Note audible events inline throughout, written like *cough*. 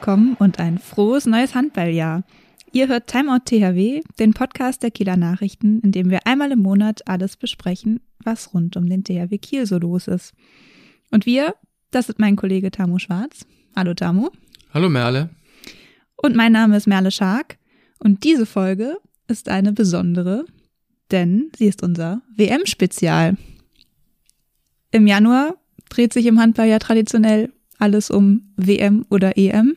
willkommen und ein frohes neues Handballjahr. Ihr hört Timeout THW, den Podcast der Kieler Nachrichten, in dem wir einmal im Monat alles besprechen, was rund um den THW Kiel so los ist. Und wir, das ist mein Kollege Tamu Schwarz. Hallo Tamu. Hallo Merle. Und mein Name ist Merle Schark. Und diese Folge ist eine besondere, denn sie ist unser WM-Spezial. Im Januar dreht sich im Handball ja traditionell alles um WM oder EM.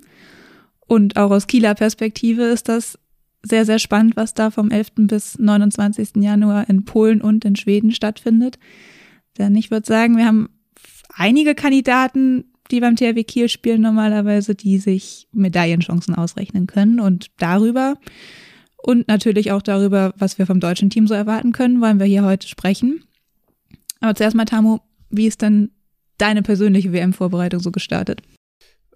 Und auch aus Kieler Perspektive ist das sehr, sehr spannend, was da vom 11. bis 29. Januar in Polen und in Schweden stattfindet. Denn ich würde sagen, wir haben einige Kandidaten, die beim THW Kiel spielen normalerweise, die sich Medaillenchancen ausrechnen können. Und darüber und natürlich auch darüber, was wir vom deutschen Team so erwarten können, wollen wir hier heute sprechen. Aber zuerst mal, Tamu, wie ist denn deine persönliche WM-Vorbereitung so gestartet?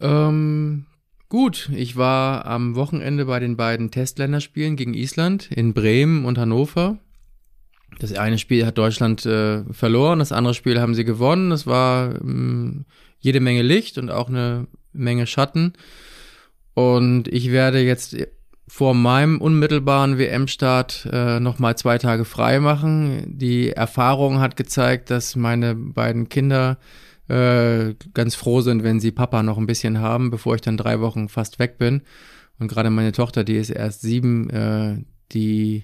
Ähm, gut, ich war am Wochenende bei den beiden Testländerspielen gegen Island in Bremen und Hannover. Das eine Spiel hat Deutschland äh, verloren, das andere Spiel haben sie gewonnen. Es war ähm, jede Menge Licht und auch eine Menge Schatten. Und ich werde jetzt vor meinem unmittelbaren WM-Start äh, nochmal zwei Tage frei machen. Die Erfahrung hat gezeigt, dass meine beiden Kinder äh, ganz froh sind, wenn sie Papa noch ein bisschen haben, bevor ich dann drei Wochen fast weg bin. Und gerade meine Tochter, die ist erst sieben, äh, die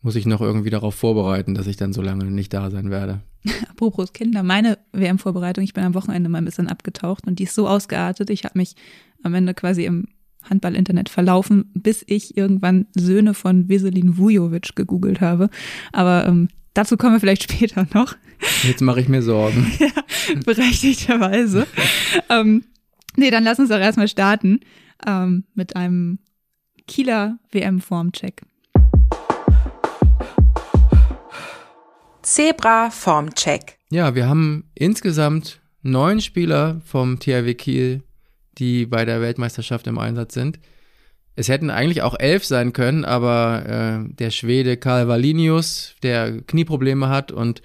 muss ich noch irgendwie darauf vorbereiten, dass ich dann so lange nicht da sein werde. *laughs* Apropos Kinder, meine WM-Vorbereitung, ich bin am Wochenende mal ein bisschen abgetaucht und die ist so ausgeartet. Ich habe mich am Ende quasi im Handball-Internet verlaufen, bis ich irgendwann Söhne von Veselin Vujovic gegoogelt habe. Aber ähm, dazu kommen wir vielleicht *laughs* später noch. Jetzt mache ich mir Sorgen. *laughs* ja, berechtigterweise. ähm, nee, dann lass uns doch erstmal starten ähm, mit einem Kieler WM-Formcheck. Zebra Formcheck. Ja, wir haben insgesamt neun Spieler vom THW Kiel, die bei der Weltmeisterschaft im Einsatz sind. Es hätten eigentlich auch elf sein können, aber äh, der Schwede Karl Valinius, der Knieprobleme hat, und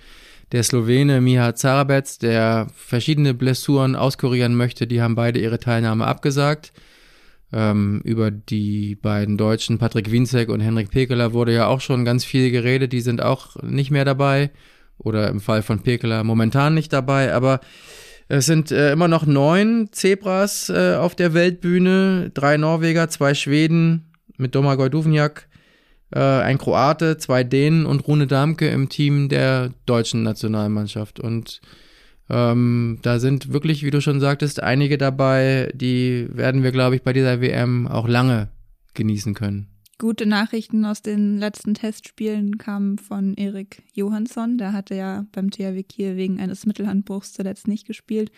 der Slowene Miha Zarabets, der verschiedene Blessuren auskurieren möchte, die haben beide ihre Teilnahme abgesagt. Ähm, über die beiden Deutschen, Patrick Wienzek und Henrik Pekeler, wurde ja auch schon ganz viel geredet. Die sind auch nicht mehr dabei. Oder im Fall von Pekeler momentan nicht dabei. Aber es sind äh, immer noch neun Zebras äh, auf der Weltbühne. Drei Norweger, zwei Schweden mit Domagoj Duvnjak, äh, ein Kroate, zwei Dänen und Rune Damke im Team der deutschen Nationalmannschaft. Und ähm, da sind wirklich, wie du schon sagtest, einige dabei, die werden wir, glaube ich, bei dieser WM auch lange genießen können. Gute Nachrichten aus den letzten Testspielen kamen von Erik Johansson. Der hatte ja beim THW Kiel wegen eines Mittelhandbruchs zuletzt nicht gespielt.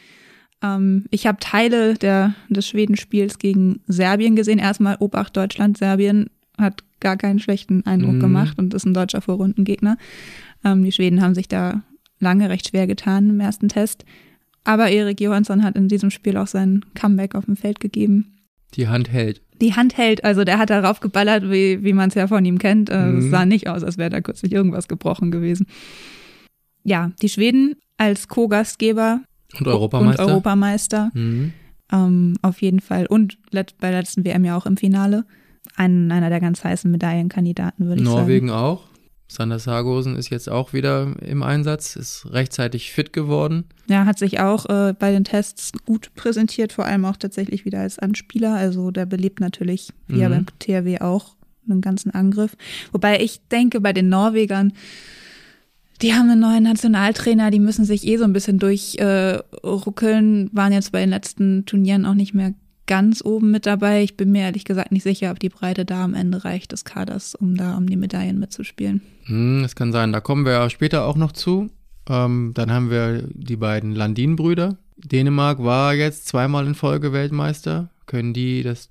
Ähm, ich habe Teile der, des Schwedenspiels gegen Serbien gesehen. Erstmal Obacht Deutschland. Serbien hat gar keinen schlechten Eindruck mhm. gemacht und ist ein deutscher Vorrundengegner. Ähm, die Schweden haben sich da lange recht schwer getan im ersten Test. Aber Erik Johansson hat in diesem Spiel auch sein Comeback auf dem Feld gegeben. Die Hand hält. Die Hand hält, also der hat darauf geballert, wie, wie man es ja von ihm kennt. Äh, mhm. Es sah nicht aus, als wäre da kürzlich irgendwas gebrochen gewesen. Ja, die Schweden als Co-Gastgeber und Europameister. Und Europameister. Mhm. Ähm, auf jeden Fall. Und bei der letzten WM ja auch im Finale. Ein, einer der ganz heißen Medaillenkandidaten, würde ich Norwegen sagen. Norwegen auch. Sander Sargosen ist jetzt auch wieder im Einsatz, ist rechtzeitig fit geworden. Ja, hat sich auch äh, bei den Tests gut präsentiert, vor allem auch tatsächlich wieder als Anspieler. Also der belebt natürlich, wie mhm. ja beim THW auch, einen ganzen Angriff. Wobei ich denke, bei den Norwegern, die haben einen neuen Nationaltrainer, die müssen sich eh so ein bisschen durchruckeln, äh, waren jetzt bei den letzten Turnieren auch nicht mehr ganz oben mit dabei. Ich bin mir ehrlich gesagt nicht sicher, ob die Breite da am Ende reicht des Kaders, um da um die Medaillen mitzuspielen. Hm, das kann sein. Da kommen wir später auch noch zu. Ähm, dann haben wir die beiden Landin-Brüder. Dänemark war jetzt zweimal in Folge Weltmeister. Können die das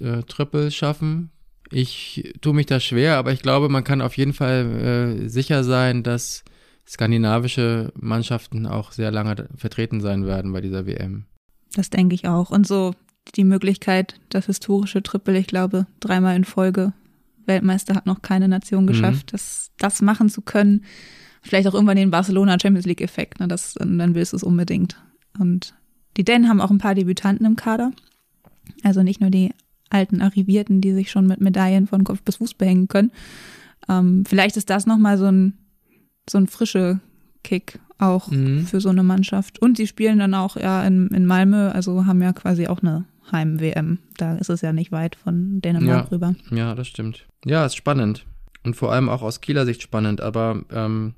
äh, Triple schaffen? Ich tue mich da schwer, aber ich glaube, man kann auf jeden Fall äh, sicher sein, dass skandinavische Mannschaften auch sehr lange vertreten sein werden bei dieser WM. Das denke ich auch. Und so die Möglichkeit, das historische Triple, ich glaube, dreimal in Folge. Weltmeister hat noch keine Nation mhm. geschafft, mhm. das, das machen zu können. Vielleicht auch irgendwann den Barcelona Champions League Effekt, ne? das, dann willst du es unbedingt. Und die Dänen haben auch ein paar Debütanten im Kader. Also nicht nur die alten Arrivierten, die sich schon mit Medaillen von Kopf bis Fuß behängen können. Ähm, vielleicht ist das nochmal so ein, so ein frische Kick auch mhm. für so eine Mannschaft. Und sie spielen dann auch ja in, in Malmö, also haben ja quasi auch eine Heim-WM. Da ist es ja nicht weit von Dänemark ja. rüber. Ja, das stimmt. Ja, ist spannend. Und vor allem auch aus Kieler Sicht spannend. Aber ähm,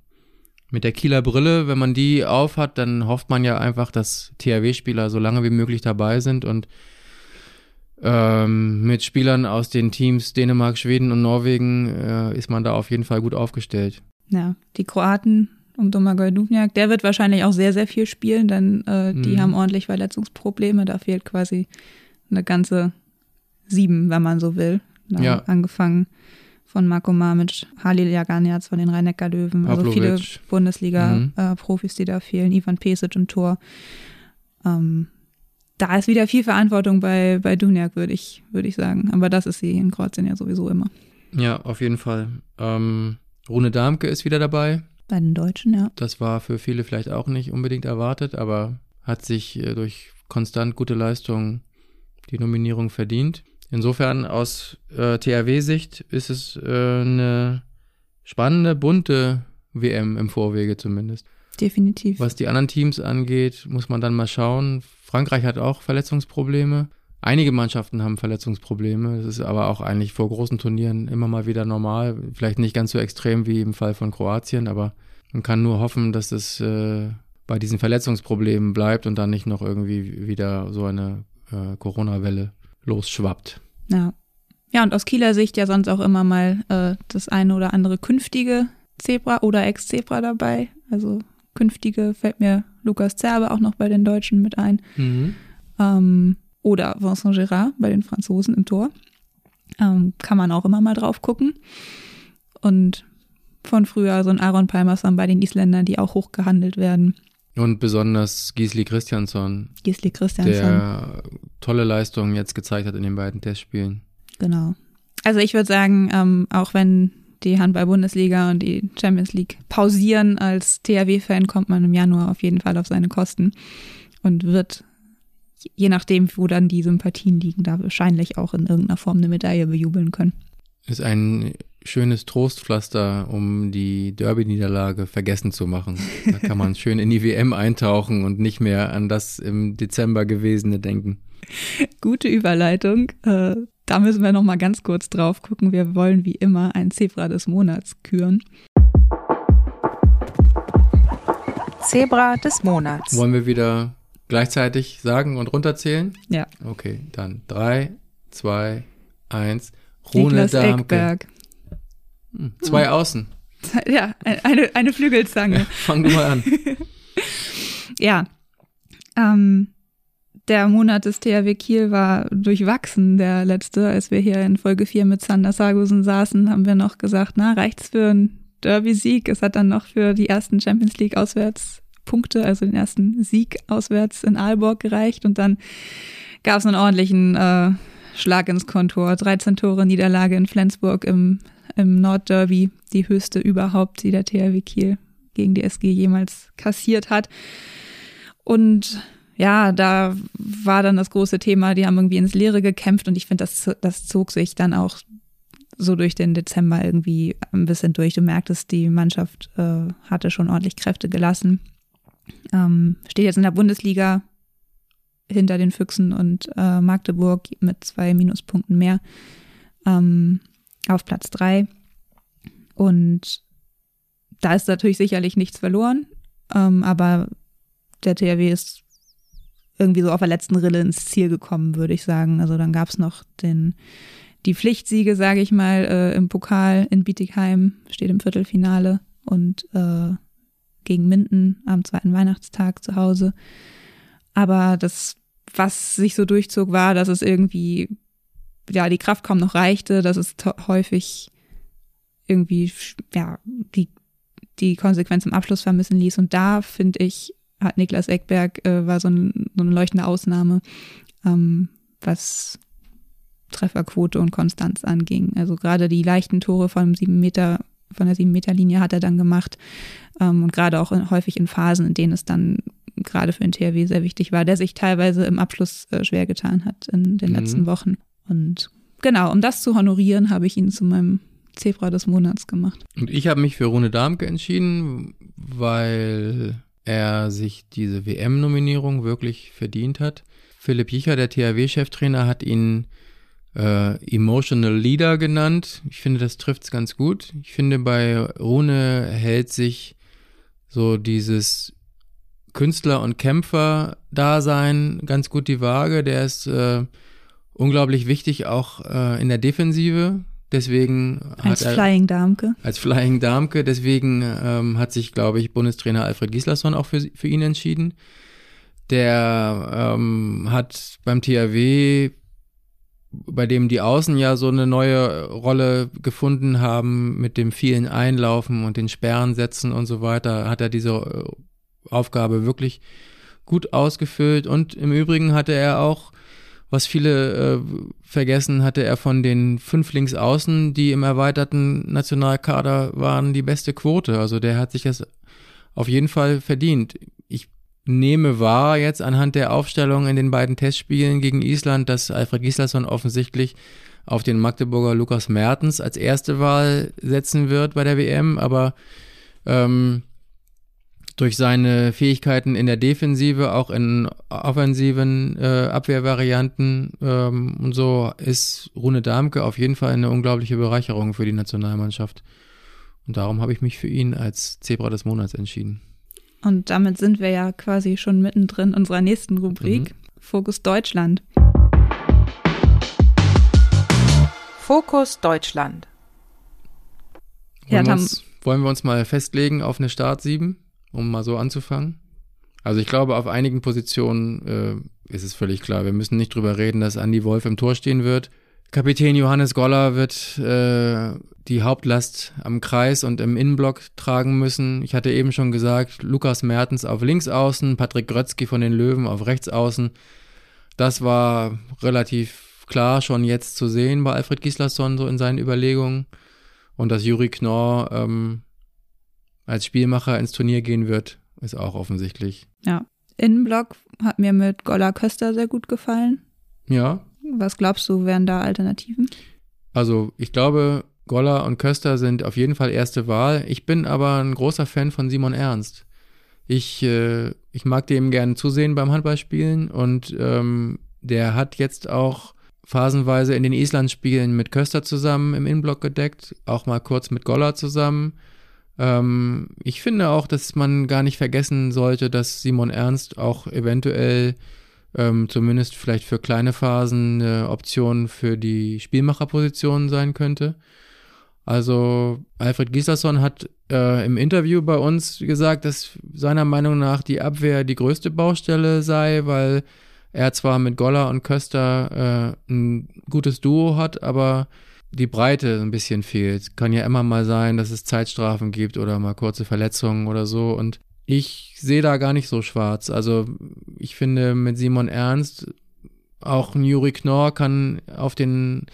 mit der Kieler Brille, wenn man die aufhat, dann hofft man ja einfach, dass THW-Spieler so lange wie möglich dabei sind und ähm, mit Spielern aus den Teams Dänemark, Schweden und Norwegen äh, ist man da auf jeden Fall gut aufgestellt. Ja, die Kroaten um Domagoj Dubnjak, der wird wahrscheinlich auch sehr, sehr viel spielen, denn äh, die mhm. haben ordentlich Verletzungsprobleme. Da fehlt quasi eine ganze sieben, wenn man so will. Ja. Angefangen von Marco Mamic, Halil Jaganiac von den Rhein-Neckar-Löwen, also viele Bundesliga-Profis, mhm. äh, die da fehlen, Ivan Pesic im Tor. Ähm, da ist wieder viel Verantwortung bei, bei Dunjak, würde ich, würd ich sagen. Aber das ist sie in Kroatien ja sowieso immer. Ja, auf jeden Fall. Ähm, Rune Darmke ist wieder dabei. Bei den Deutschen, ja. Das war für viele vielleicht auch nicht unbedingt erwartet, aber hat sich äh, durch konstant gute Leistung die Nominierung verdient. Insofern aus äh, THW-Sicht ist es äh, eine spannende, bunte WM im Vorwege zumindest. Definitiv. Was die anderen Teams angeht, muss man dann mal schauen. Frankreich hat auch Verletzungsprobleme. Einige Mannschaften haben Verletzungsprobleme. Das ist aber auch eigentlich vor großen Turnieren immer mal wieder normal. Vielleicht nicht ganz so extrem wie im Fall von Kroatien, aber man kann nur hoffen, dass es äh, bei diesen Verletzungsproblemen bleibt und dann nicht noch irgendwie wieder so eine äh, Corona-Welle losschwappt. Ja. Ja, und aus Kieler Sicht ja sonst auch immer mal äh, das eine oder andere künftige Zebra oder Ex-Zebra dabei. Also künftige fällt mir Lukas Zerbe auch noch bei den Deutschen mit ein. Mhm. Ähm, oder Vincent Gérard bei den Franzosen im Tor. Ähm, kann man auch immer mal drauf gucken. Und von früher so ein Aaron Palmerson bei den Isländern, die auch hoch gehandelt werden. Und besonders Gisli Christiansson. Gisli Christiansson. Der tolle Leistungen jetzt gezeigt hat in den beiden Testspielen. Genau. Also ich würde sagen, ähm, auch wenn die Handball-Bundesliga und die Champions League pausieren, als THW-Fan kommt man im Januar auf jeden Fall auf seine Kosten und wird, je nachdem, wo dann die Sympathien liegen, da wahrscheinlich auch in irgendeiner Form eine Medaille bejubeln können. Ist ein schönes Trostpflaster, um die Derby-Niederlage vergessen zu machen. Da kann man schön in die WM eintauchen und nicht mehr an das im Dezember gewesene denken. *laughs* Gute Überleitung. Äh, da müssen wir noch mal ganz kurz drauf gucken. Wir wollen wie immer ein Zebra des Monats küren. Zebra des Monats. Wollen wir wieder gleichzeitig sagen und runterzählen? Ja. Okay, dann drei, zwei, eins. Rune Niklas Darmke. Eckberg. Hm, zwei hm. Außen. *laughs* Ja, eine, eine Flügelzange. *laughs* Fang du mal an. *laughs* ja. Ähm, der Monat des THW Kiel war durchwachsen, der letzte. Als wir hier in Folge 4 mit Sander Sargusen saßen, haben wir noch gesagt, na, reicht's für einen Derby-Sieg? Es hat dann noch für die ersten Champions League Auswärtspunkte, also den ersten Sieg auswärts in Aalborg gereicht. Und dann gab es einen ordentlichen äh, Schlag ins Kontor. 13 Tore Niederlage in Flensburg im, im Nordderby, die höchste überhaupt, die der THW Kiel gegen die SG jemals kassiert hat. Und ja, da war dann das große Thema, die haben irgendwie ins Leere gekämpft und ich finde, das, das zog sich dann auch so durch den Dezember irgendwie ein bisschen durch. Du merktest, die Mannschaft äh, hatte schon ordentlich Kräfte gelassen. Ähm, steht jetzt in der Bundesliga hinter den Füchsen und äh, Magdeburg mit zwei Minuspunkten mehr ähm, auf Platz drei. Und da ist natürlich sicherlich nichts verloren, ähm, aber der THW ist irgendwie so auf der letzten Rille ins Ziel gekommen, würde ich sagen. Also dann gab es noch den, die Pflichtsiege, sage ich mal, äh, im Pokal in Bietigheim, steht im Viertelfinale und äh, gegen Minden am zweiten Weihnachtstag zu Hause. Aber das, was sich so durchzog, war, dass es irgendwie, ja, die Kraft kaum noch reichte, dass es häufig irgendwie, ja, die, die Konsequenz im Abschluss vermissen ließ. Und da, finde ich, hat Niklas Eckberg, äh, war so, ein, so, eine leuchtende Ausnahme, ähm, was Trefferquote und Konstanz anging. Also gerade die leichten Tore von sieben Meter, von der sieben Meter Linie hat er dann gemacht ähm, und gerade auch in, häufig in Phasen, in denen es dann gerade für den THW sehr wichtig war, der sich teilweise im Abschluss äh, schwer getan hat in den Mhm. letzten Wochen. Und genau, um das zu honorieren, habe ich ihn zu meinem Zebra des Monats gemacht. Und ich habe mich für Rune Darmke entschieden, weil er sich diese WM-Nominierung wirklich verdient hat. Philipp Jicher, der THW-Cheftrainer, hat ihn äh, Emotional Leader genannt. Ich finde, das trifft es ganz gut. Ich finde, bei Rune hält sich so dieses Künstler- und Kämpfer-Dasein ganz gut die Waage. Der ist äh, unglaublich wichtig auch äh, in der Defensive. Deswegen Als hat er Flying Darmke. als Flying Darmke. Deswegen ähm, hat sich, glaube ich, Bundestrainer Alfred Gislason auch für, für ihn entschieden. Der ähm, hat beim THW, bei dem die Außen ja so eine neue Rolle gefunden haben, mit dem vielen Einlaufen und den Sperren setzen und so weiter, hat er diese äh, Aufgabe wirklich gut ausgefüllt. Und im Übrigen hatte er auch was viele äh, vergessen, hatte er von den fünf Linksaußen, die im erweiterten Nationalkader waren, die beste Quote. Also der hat sich das auf jeden Fall verdient. Ich nehme wahr jetzt anhand der Aufstellung in den beiden Testspielen gegen Island, dass Alfred Gislason offensichtlich auf den Magdeburger Lukas Mertens als erste Wahl setzen wird bei der WM, aber ähm, durch seine Fähigkeiten in der Defensive, auch in offensiven äh, Abwehrvarianten ähm, und so ist Rune Darmke auf jeden Fall eine unglaubliche Bereicherung für die Nationalmannschaft. Und darum habe ich mich für ihn als Zebra des Monats entschieden. Und damit sind wir ja quasi schon mittendrin unserer nächsten Rubrik, Fokus Deutschland. Fokus Deutschland. Ja, Wollen, wir uns, wollen wir uns mal festlegen auf eine Start 7, um mal so anzufangen? Also ich glaube, auf einigen Positionen äh, ist es völlig klar. Wir müssen nicht drüber reden, dass Andy Wolf im Tor stehen wird. Kapitän Johannes Goller wird äh, die Hauptlast am Kreis und im Innenblock tragen müssen. Ich hatte eben schon gesagt, Lukas Mertens auf links außen, Patrick Grötzky von den Löwen auf rechts außen. Das war relativ klar schon jetzt zu sehen bei Alfred Gislason so in seinen Überlegungen. Und dass Juri Knorr ähm, als Spielmacher ins Turnier gehen wird, ist auch offensichtlich. Ja. Innenblock hat mir mit Golla Köster sehr gut gefallen. Ja, Was glaubst du, wären da Alternativen? also ich glaube, Goller und Köster sind auf jeden Fall erste Wahl. Ich bin aber ein großer Fan von Simon Ernst. Ich, äh, ich mag dem gerne zusehen beim Handballspielen und ähm, der hat jetzt auch phasenweise in den Island-Spielen mit Köster zusammen im Innenblock gedeckt, auch mal kurz mit Goller zusammen. Ähm, ich finde auch, dass man gar nicht vergessen sollte, dass Simon Ernst auch eventuell ähm, zumindest vielleicht für kleine Phasen eine Option für die Spielmacherposition sein könnte. Also Alfred Gislason hat äh, im Interview bei uns gesagt, dass seiner Meinung nach die Abwehr die größte Baustelle sei, weil er zwar mit Goller und Köster äh, ein gutes Duo hat, aber die Breite ein bisschen fehlt. Kann ja immer mal sein, dass es Zeitstrafen gibt oder mal kurze Verletzungen oder so. Und ich sehe da gar nicht so schwarz. Also ich finde mit Simon Ernst auch Juri Knorr kann auf den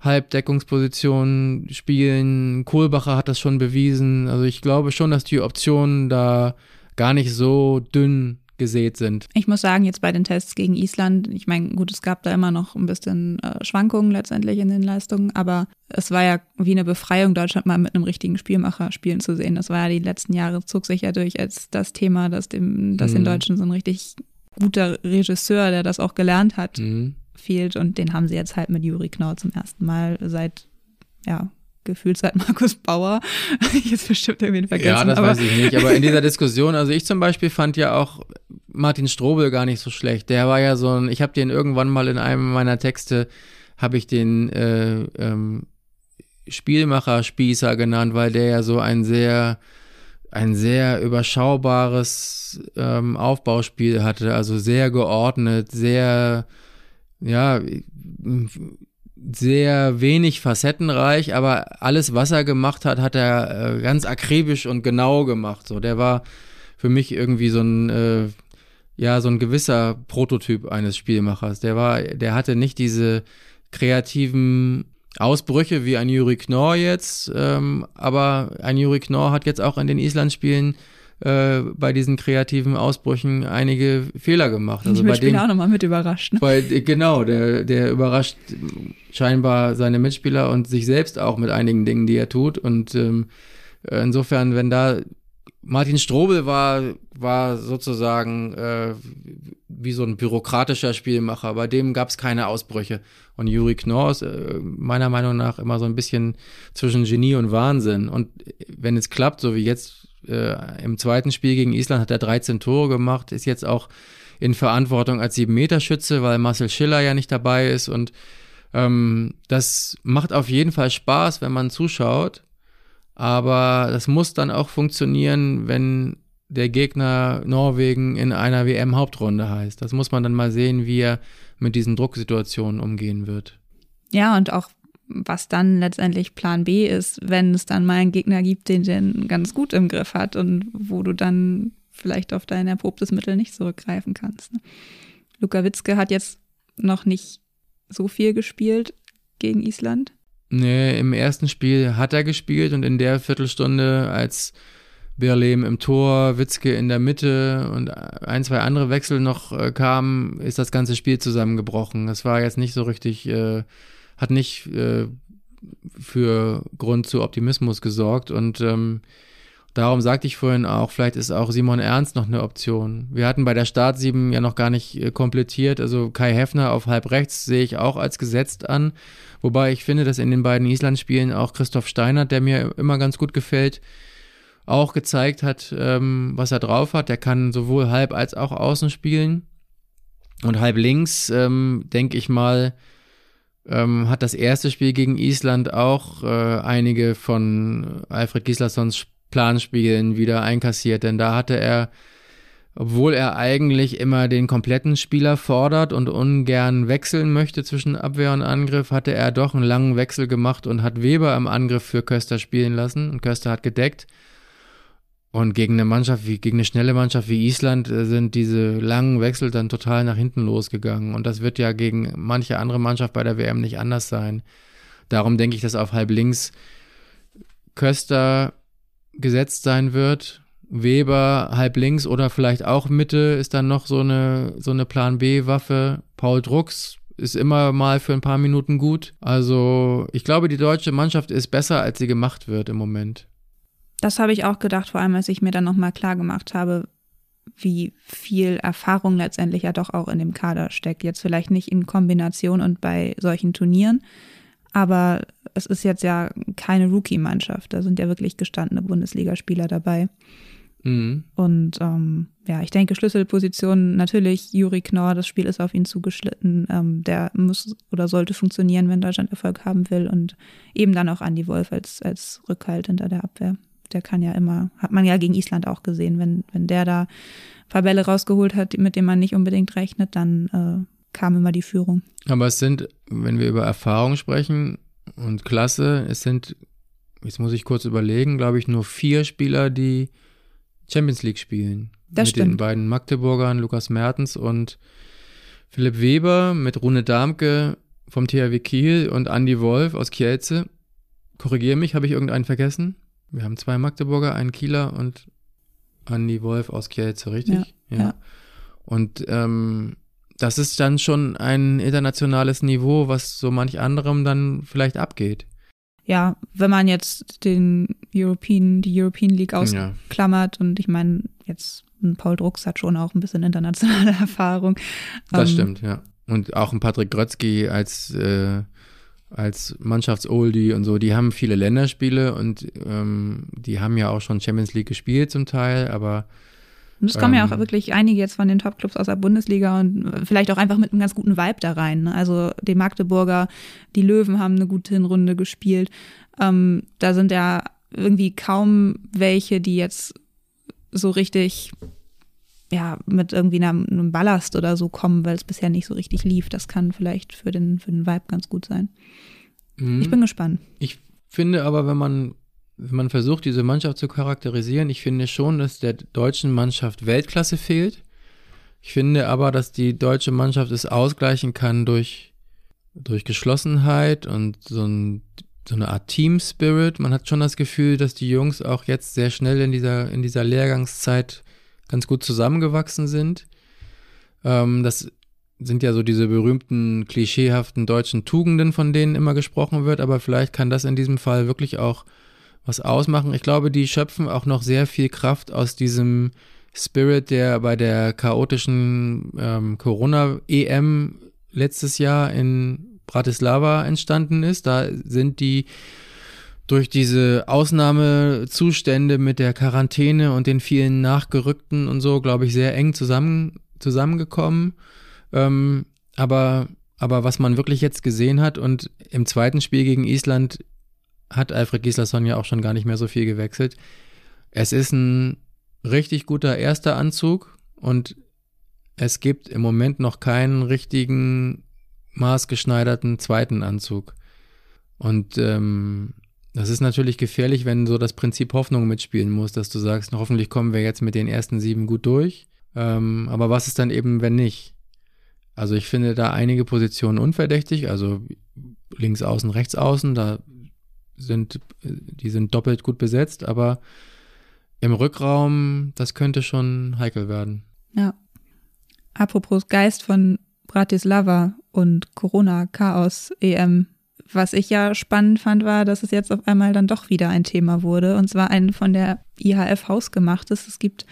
Halbdeckungspositionen spielen. Kohlbacher hat das schon bewiesen. Also ich glaube schon, dass die Optionen da gar nicht so dünn gesät sind. Ich muss sagen, jetzt bei den Tests gegen Island, ich meine, gut, es gab da immer noch ein bisschen äh, Schwankungen letztendlich in den Leistungen, aber es war ja wie eine Befreiung, Deutschland mal mit einem richtigen Spielmacher spielen zu sehen. Das war ja die letzten Jahre, zog sich ja durch als das Thema, dass, dem, dass den Mhm. Deutschen so ein richtig guter Regisseur, der das auch gelernt hat, Mhm. fehlt. Und den haben sie jetzt halt mit Juri Knorr zum ersten Mal seit, ja, gefühlt seit Markus Bauer. *laughs* jetzt bestimmt irgendwie vergessen. Ja, das aber weiß ich nicht. Aber in dieser Diskussion, also ich zum Beispiel fand ja auch Martin Strobel gar nicht so schlecht. Der war ja so ein, ich habe den irgendwann mal in einem meiner Texte, habe ich den äh, ähm, Spielmacher-Spießer genannt, weil der ja so ein sehr ein sehr überschaubares ähm, Aufbauspiel hatte, also sehr geordnet, sehr, ja, sehr wenig facettenreich, aber alles, was er gemacht hat, hat er äh, ganz akribisch und genau gemacht. So, der war für mich irgendwie so ein, äh, ja, so ein gewisser Prototyp eines Spielmachers. Der war, der hatte nicht diese kreativen Ausbrüche wie ein Juri Knorr jetzt, ähm, aber ein Juri Knorr hat jetzt auch in den Island-Spielen äh, bei diesen kreativen Ausbrüchen einige Fehler gemacht. Also die bei dem auch nochmal mit überrascht. Ne? Weil, äh, genau, der, der überrascht scheinbar seine Mitspieler und sich selbst auch mit einigen Dingen, die er tut. Und ähm, insofern, wenn da Martin Strobel war, war sozusagen äh, wie so ein bürokratischer Spielmacher. Bei dem gab es keine Ausbrüche. Und Juri Knorr ist äh, meiner Meinung nach immer so ein bisschen zwischen Genie und Wahnsinn. Und wenn es klappt, so wie jetzt äh, im zweiten Spiel gegen Island, hat er 13 Tore gemacht, ist jetzt auch in Verantwortung als Sieben-Meter-Schütze, weil Marcel Schiller ja nicht dabei ist. Und ähm, das macht auf jeden Fall Spaß, wenn man zuschaut. Aber das muss dann auch funktionieren, wenn der Gegner Norwegen in einer WM-Hauptrunde heißt. Das muss man dann mal sehen, wie er mit diesen Drucksituationen umgehen wird. Ja, und auch was dann letztendlich Plan B ist, wenn es dann mal einen Gegner gibt, den den ganz gut im Griff hat und wo du dann vielleicht auf dein erprobtes Mittel nicht zurückgreifen kannst. Ne? Luka Witzke hat jetzt noch nicht so viel gespielt gegen Island. Nee, im ersten Spiel hat er gespielt und in der Viertelstunde, als Berlem im Tor, Witzke in der Mitte und ein, zwei andere Wechsel noch äh, kamen, ist das ganze Spiel zusammengebrochen. Das war jetzt nicht so richtig, äh, hat nicht äh, für Grund zu Optimismus gesorgt und ähm, Darum sagte ich vorhin auch, vielleicht ist auch Simon Ernst noch eine Option. Wir hatten bei der Start 7 ja noch gar nicht äh, komplettiert. Also Kai Heffner auf halb rechts sehe ich auch als gesetzt an. Wobei ich finde, dass in den beiden Island-Spielen auch Christoph Steinert, der mir immer ganz gut gefällt, auch gezeigt hat, ähm, was er drauf hat. Der kann sowohl halb als auch außen spielen. Und halb links, ähm, denke ich mal, ähm, hat das erste Spiel gegen Island auch äh, einige von Alfred Gislassons Planspielen wieder einkassiert, denn da hatte er, obwohl er eigentlich immer den kompletten Spieler fordert und ungern wechseln möchte zwischen Abwehr und Angriff, hatte er doch einen langen Wechsel gemacht und hat Weber im Angriff für Köster spielen lassen und Köster hat gedeckt. Und gegen eine Mannschaft wie, gegen eine schnelle Mannschaft wie Island äh, sind diese langen Wechsel dann total nach hinten losgegangen. Und das wird ja gegen manche andere Mannschaft bei der WM nicht anders sein. Darum denke ich, dass auf halb links Köster gesetzt sein wird. Weber halb links oder vielleicht auch Mitte ist dann noch so eine, so eine Plan B-Waffe. Paul Drucks ist immer mal für ein paar Minuten gut. Also ich glaube, die deutsche Mannschaft ist besser, als sie gemacht wird im Moment. Das habe ich auch gedacht, vor allem als ich mir dann nochmal klar gemacht habe, wie viel Erfahrung letztendlich ja doch auch in dem Kader steckt. Jetzt vielleicht nicht in Kombination und bei solchen Turnieren, aber es ist jetzt ja keine Rookie-Mannschaft. Da sind ja wirklich gestandene Bundesligaspieler dabei. Mhm. Und ähm, ja, ich denke, Schlüsselposition natürlich Juri Knorr, das Spiel ist auf ihn zugeschnitten. Ähm, der muss oder sollte funktionieren, wenn Deutschland Erfolg haben will. Und eben dann auch Andy Wolf als, als Rückhalt hinter der Abwehr. Der kann ja immer, hat man ja gegen Island auch gesehen, wenn, wenn der da ein paar Bälle rausgeholt hat, mit denen man nicht unbedingt rechnet, dann äh, kam immer die Führung. Aber es sind, wenn wir über Erfahrung sprechen und Klasse, es sind, jetzt muss ich kurz überlegen, glaube ich, nur vier Spieler, die Champions League spielen. Das mit stimmt. den beiden Magdeburgern, Lukas Mertens und Philipp Weber, mit Rune Darmke vom THW Kiel und Andy Wolf aus Kielze. Korrigiere mich, habe ich irgendeinen vergessen? Wir haben zwei Magdeburger, einen Kieler und Andy Wolf aus Kielze, richtig? Ja. ja. Und ähm, das ist dann schon ein internationales Niveau, was so manch anderem dann vielleicht abgeht. Ja, wenn man jetzt den European, die European League ausklammert ja. und ich meine, jetzt Paul Drucks hat schon auch ein bisschen internationale *laughs* Erfahrung. Das ähm, stimmt, ja. Und auch ein Patrick Grötzky als, äh, als Mannschaftsoldie und so, die haben viele Länderspiele und ähm, die haben ja auch schon Champions League gespielt zum Teil, aber und es kommen ähm, ja auch ähm. wirklich einige jetzt von den Topclubs aus der Bundesliga und vielleicht auch einfach mit einem ganz guten Vibe da rein. Ne? Also die Magdeburger, die Löwen haben eine gute Hinrunde gespielt. Ähm, da sind ja irgendwie kaum welche, die jetzt so richtig ja, mit irgendwie einem, einem Ballast oder so kommen, weil es bisher nicht so richtig lief. Das kann vielleicht für den, für den Vibe ganz gut sein. Mhm. Ich bin gespannt. Ich finde aber, wenn man wenn man versucht, diese Mannschaft zu charakterisieren, ich finde schon, dass der deutschen Mannschaft Weltklasse fehlt. Ich finde aber, dass die deutsche Mannschaft es ausgleichen kann durch, durch Geschlossenheit und so ein so eine Art Team Spirit. Man hat schon das Gefühl, dass die Jungs auch jetzt sehr schnell in dieser, in dieser Lehrgangszeit ganz gut zusammengewachsen sind. Ähm, das sind ja so diese berühmten klischeehaften deutschen Tugenden, von denen immer gesprochen wird, aber vielleicht kann das in diesem Fall wirklich auch was ausmachen. Ich glaube, die schöpfen auch noch sehr viel Kraft aus diesem Spirit, der bei der chaotischen ähm, Corona-EM letztes Jahr in Bratislava entstanden ist. Da sind die durch diese Ausnahmezustände mit der Quarantäne und den vielen Nachgerückten und so, glaube ich, sehr eng zusammen, zusammengekommen. Ähm, aber, aber was man wirklich jetzt gesehen hat und im zweiten Spiel gegen Island hat Alfred Gislason ja auch schon gar nicht mehr so viel gewechselt. Es ist ein richtig guter erster Anzug und es gibt im Moment noch keinen richtigen maßgeschneiderten zweiten Anzug. Und ähm, das ist natürlich gefährlich, wenn so das Prinzip Hoffnung mitspielen muss, dass du sagst, hoffentlich kommen wir jetzt mit den ersten sieben gut durch. Ähm, aber was ist dann eben, wenn nicht? Also ich finde da einige Positionen unverdächtig, also links außen, rechts außen, da sind, die sind doppelt gut besetzt, aber im Rückraum, das könnte schon heikel werden. Ja. Apropos Geist von Bratislava und Corona-Chaos-EM. Was ich ja spannend fand, war, dass es jetzt auf einmal dann doch wieder ein Thema wurde. Und zwar ein von der IHF hausgemachtes. Es gibt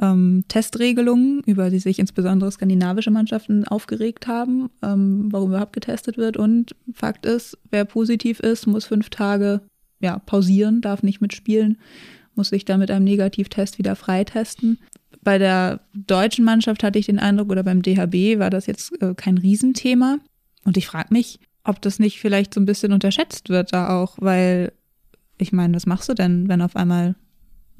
ähm, Testregelungen, über die sich insbesondere skandinavische Mannschaften aufgeregt haben, ähm, warum überhaupt getestet wird. Und Fakt ist, wer positiv ist, muss fünf Tage ja, pausieren, darf nicht mitspielen, muss sich dann mit einem Negativtest wieder freitesten. Bei der deutschen Mannschaft hatte ich den Eindruck, oder beim DHB war das jetzt äh, kein Riesenthema. Und ich frage mich, ob das nicht vielleicht so ein bisschen unterschätzt wird da auch, weil ich meine, was machst du denn, wenn auf einmal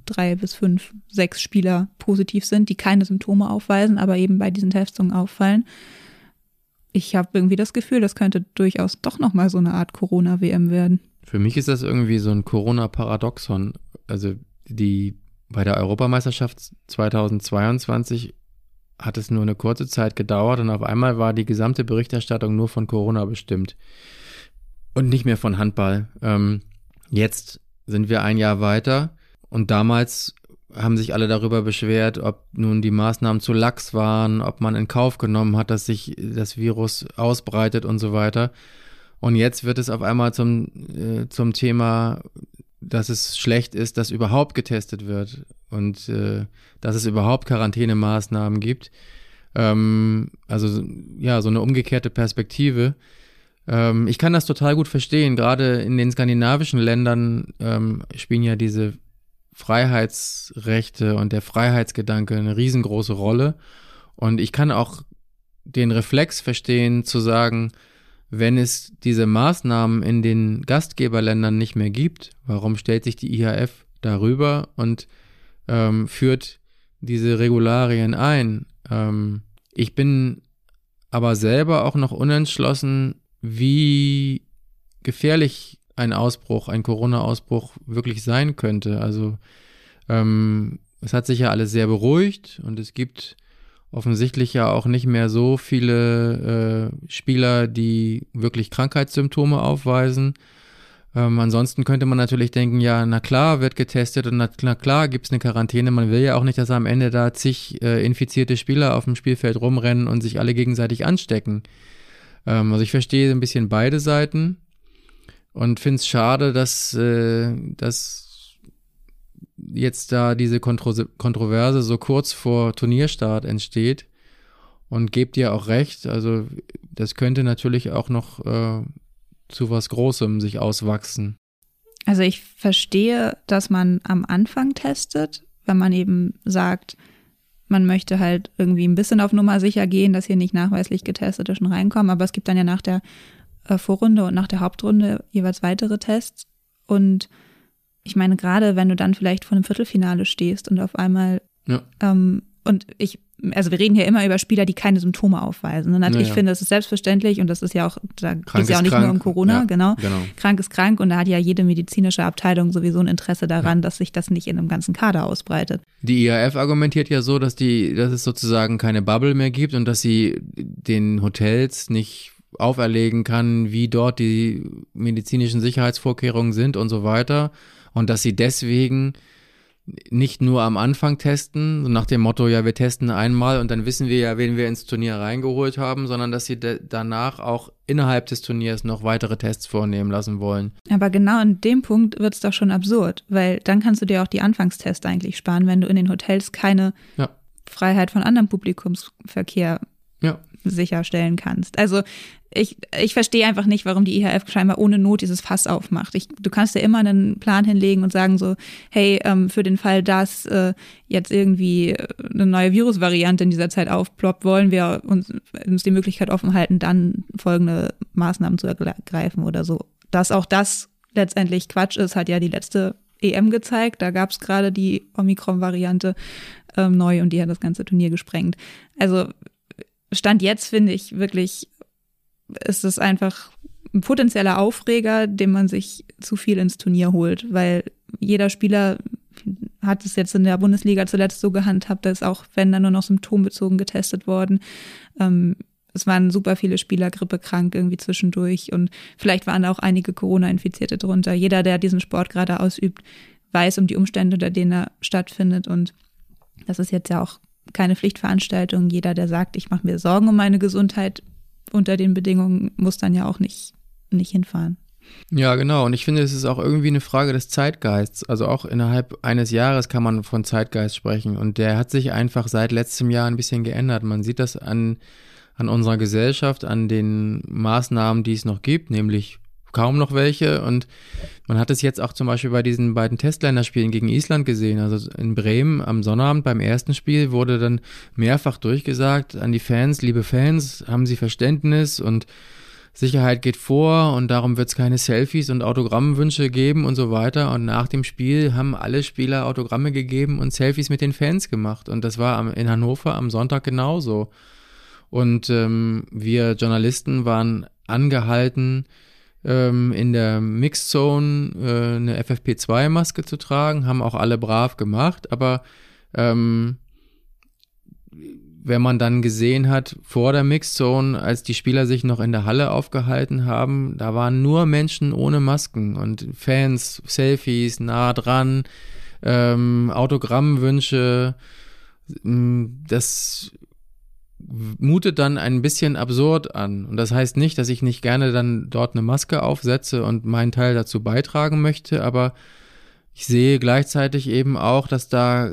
drei bis fünf, sechs Spieler positiv sind, die keine Symptome aufweisen, aber eben bei diesen Testungen auffallen. Ich habe irgendwie das Gefühl, das könnte durchaus doch nochmal so eine Art Corona-WM werden. Für mich ist das irgendwie so ein Corona-Paradoxon. Also die bei der Europameisterschaft 2022 hat es nur eine kurze Zeit gedauert und auf einmal war die gesamte Berichterstattung nur von Corona bestimmt und nicht mehr von Handball. Ähm, jetzt sind wir ein Jahr weiter und damals haben sich alle darüber beschwert, ob nun die Maßnahmen zu lax waren, ob man in Kauf genommen hat, dass sich das Virus ausbreitet und so weiter. Und jetzt wird es auf einmal zum, äh, zum Thema, dass es schlecht ist, dass überhaupt getestet wird und äh, dass es überhaupt Quarantänemaßnahmen gibt. Ähm, also ja, so eine umgekehrte Perspektive. Ähm, ich kann das total gut verstehen. Gerade in den skandinavischen Ländern ähm, spielen ja diese Freiheitsrechte und der Freiheitsgedanke eine riesengroße Rolle. Und ich kann auch den Reflex verstehen, zu sagen, wenn es diese Maßnahmen in den Gastgeberländern nicht mehr gibt, warum stellt sich die IHF darüber und ähm, führt diese Regularien ein? Ähm, ich bin aber selber auch noch unentschlossen, wie gefährlich ein Ausbruch, ein Corona-Ausbruch wirklich sein könnte. Also ähm, es hat sich ja alles sehr beruhigt und es gibt offensichtlich ja auch nicht mehr so viele äh, Spieler, die wirklich Krankheitssymptome aufweisen. Ähm, ansonsten könnte man natürlich denken, ja, na klar, wird getestet und na, na klar gibt es eine Quarantäne. Man will ja auch nicht, dass am Ende da zig äh, infizierte Spieler auf dem Spielfeld rumrennen und sich alle gegenseitig anstecken. Ähm, also ich verstehe ein bisschen beide Seiten und finde es schade, dass, äh, dass jetzt da diese Kontro Kontroverse so kurz vor Turnierstart entsteht. Und gebt ihr auch recht, also das könnte natürlich auch noch äh, zu was Großem sich auswachsen. Also ich verstehe, dass man am Anfang testet, wenn man eben sagt, man möchte halt irgendwie ein bisschen auf Nummer sicher gehen, dass hier nicht nachweislich Getestete schon reinkommen. Aber es gibt dann ja nach der äh, Vorrunde und nach der Hauptrunde jeweils weitere Tests. Und ich meine, gerade wenn du dann vielleicht vor einem Viertelfinale stehst und auf einmal ja. ähm, und ich, also wir reden hier immer über Spieler, die keine Symptome aufweisen. Und naja. ich finde, das ist selbstverständlich und das ist ja auch, da geht es ja auch nicht krank. nur um Corona, ja, genau. genau. Krank ist krank und da hat ja jede medizinische Abteilung sowieso ein Interesse daran, ja. dass sich das nicht in einem ganzen Kader ausbreitet. Die IAF argumentiert ja so, dass die, dass es sozusagen keine Bubble mehr gibt und dass sie den Hotels nicht auferlegen kann, wie dort die medizinischen Sicherheitsvorkehrungen sind und so weiter. Und dass sie deswegen nicht nur am Anfang testen, so nach dem Motto, ja, wir testen einmal und dann wissen wir ja, wen wir ins Turnier reingeholt haben, sondern dass sie danach auch innerhalb des Turniers noch weitere Tests vornehmen lassen wollen. Aber genau an dem Punkt wird es doch schon absurd, weil dann kannst du dir auch die Anfangstests eigentlich sparen, wenn du in den Hotels keine ja. Freiheit von anderem Publikumsverkehr ja. Sicherstellen kannst. Also ich, ich verstehe einfach nicht, warum die IHF scheinbar ohne Not dieses Fass aufmacht. Ich, du kannst ja immer einen Plan hinlegen und sagen so, hey, ähm, für den Fall, dass äh, jetzt irgendwie äh, eine neue Virusvariante in dieser Zeit aufploppt, wollen wir uns, uns die Möglichkeit offen halten, dann folgende Maßnahmen zu ergreifen oder so. Dass auch das letztendlich Quatsch ist, hat ja die letzte EM gezeigt. Da gab es gerade die Omikron-Variante ähm, neu und die hat das ganze Turnier gesprengt. Also Stand jetzt finde ich wirklich ist es einfach ein potenzieller Aufreger, den man sich zu viel ins Turnier holt, weil jeder Spieler hat es jetzt in der Bundesliga zuletzt so gehandhabt, dass auch wenn dann nur noch symptombezogen getestet worden. Ähm, es waren super viele Spieler grippekrank irgendwie zwischendurch und vielleicht waren da auch einige Corona-Infizierte drunter. Jeder, der diesen Sport gerade ausübt, weiß um die Umstände, unter denen er stattfindet und das ist jetzt ja auch keine Pflichtveranstaltung. Jeder, der sagt, ich mache mir Sorgen um meine Gesundheit, unter den Bedingungen muss dann ja auch nicht, nicht hinfahren. Ja, genau. Und ich finde, es ist auch irgendwie eine Frage des Zeitgeists. Also auch innerhalb eines Jahres kann man von Zeitgeist sprechen. Und der hat sich einfach seit letztem Jahr ein bisschen geändert. Man sieht das an, an unserer Gesellschaft, an den Maßnahmen, die es noch gibt, nämlich kaum noch welche. Und man hat es jetzt auch zum Beispiel bei diesen beiden Testländerspielen gegen Island gesehen. Also in Bremen am Sonnabend beim ersten Spiel wurde dann mehrfach durchgesagt an die Fans, liebe Fans, haben Sie Verständnis und Sicherheit geht vor und darum wird es keine Selfies und Autogrammwünsche geben und so weiter. Und nach dem Spiel haben alle Spieler Autogramme gegeben und Selfies mit den Fans gemacht. Und das war in Hannover am Sonntag genauso. Und ähm, wir Journalisten waren angehalten, ähm, in der Mixzone äh, eine FFP2-Maske zu tragen, haben auch alle brav gemacht, aber ähm, wenn man dann gesehen hat vor der Mixzone, als die Spieler sich noch in der Halle aufgehalten haben, da waren nur Menschen ohne Masken und Fans, Selfies, nah dran, ähm, Autogrammwünsche. Das mutet dann ein bisschen absurd an. Und das heißt nicht, dass ich nicht gerne dann dort eine Maske aufsetze und meinen Teil dazu beitragen möchte, aber ich sehe gleichzeitig eben auch, dass da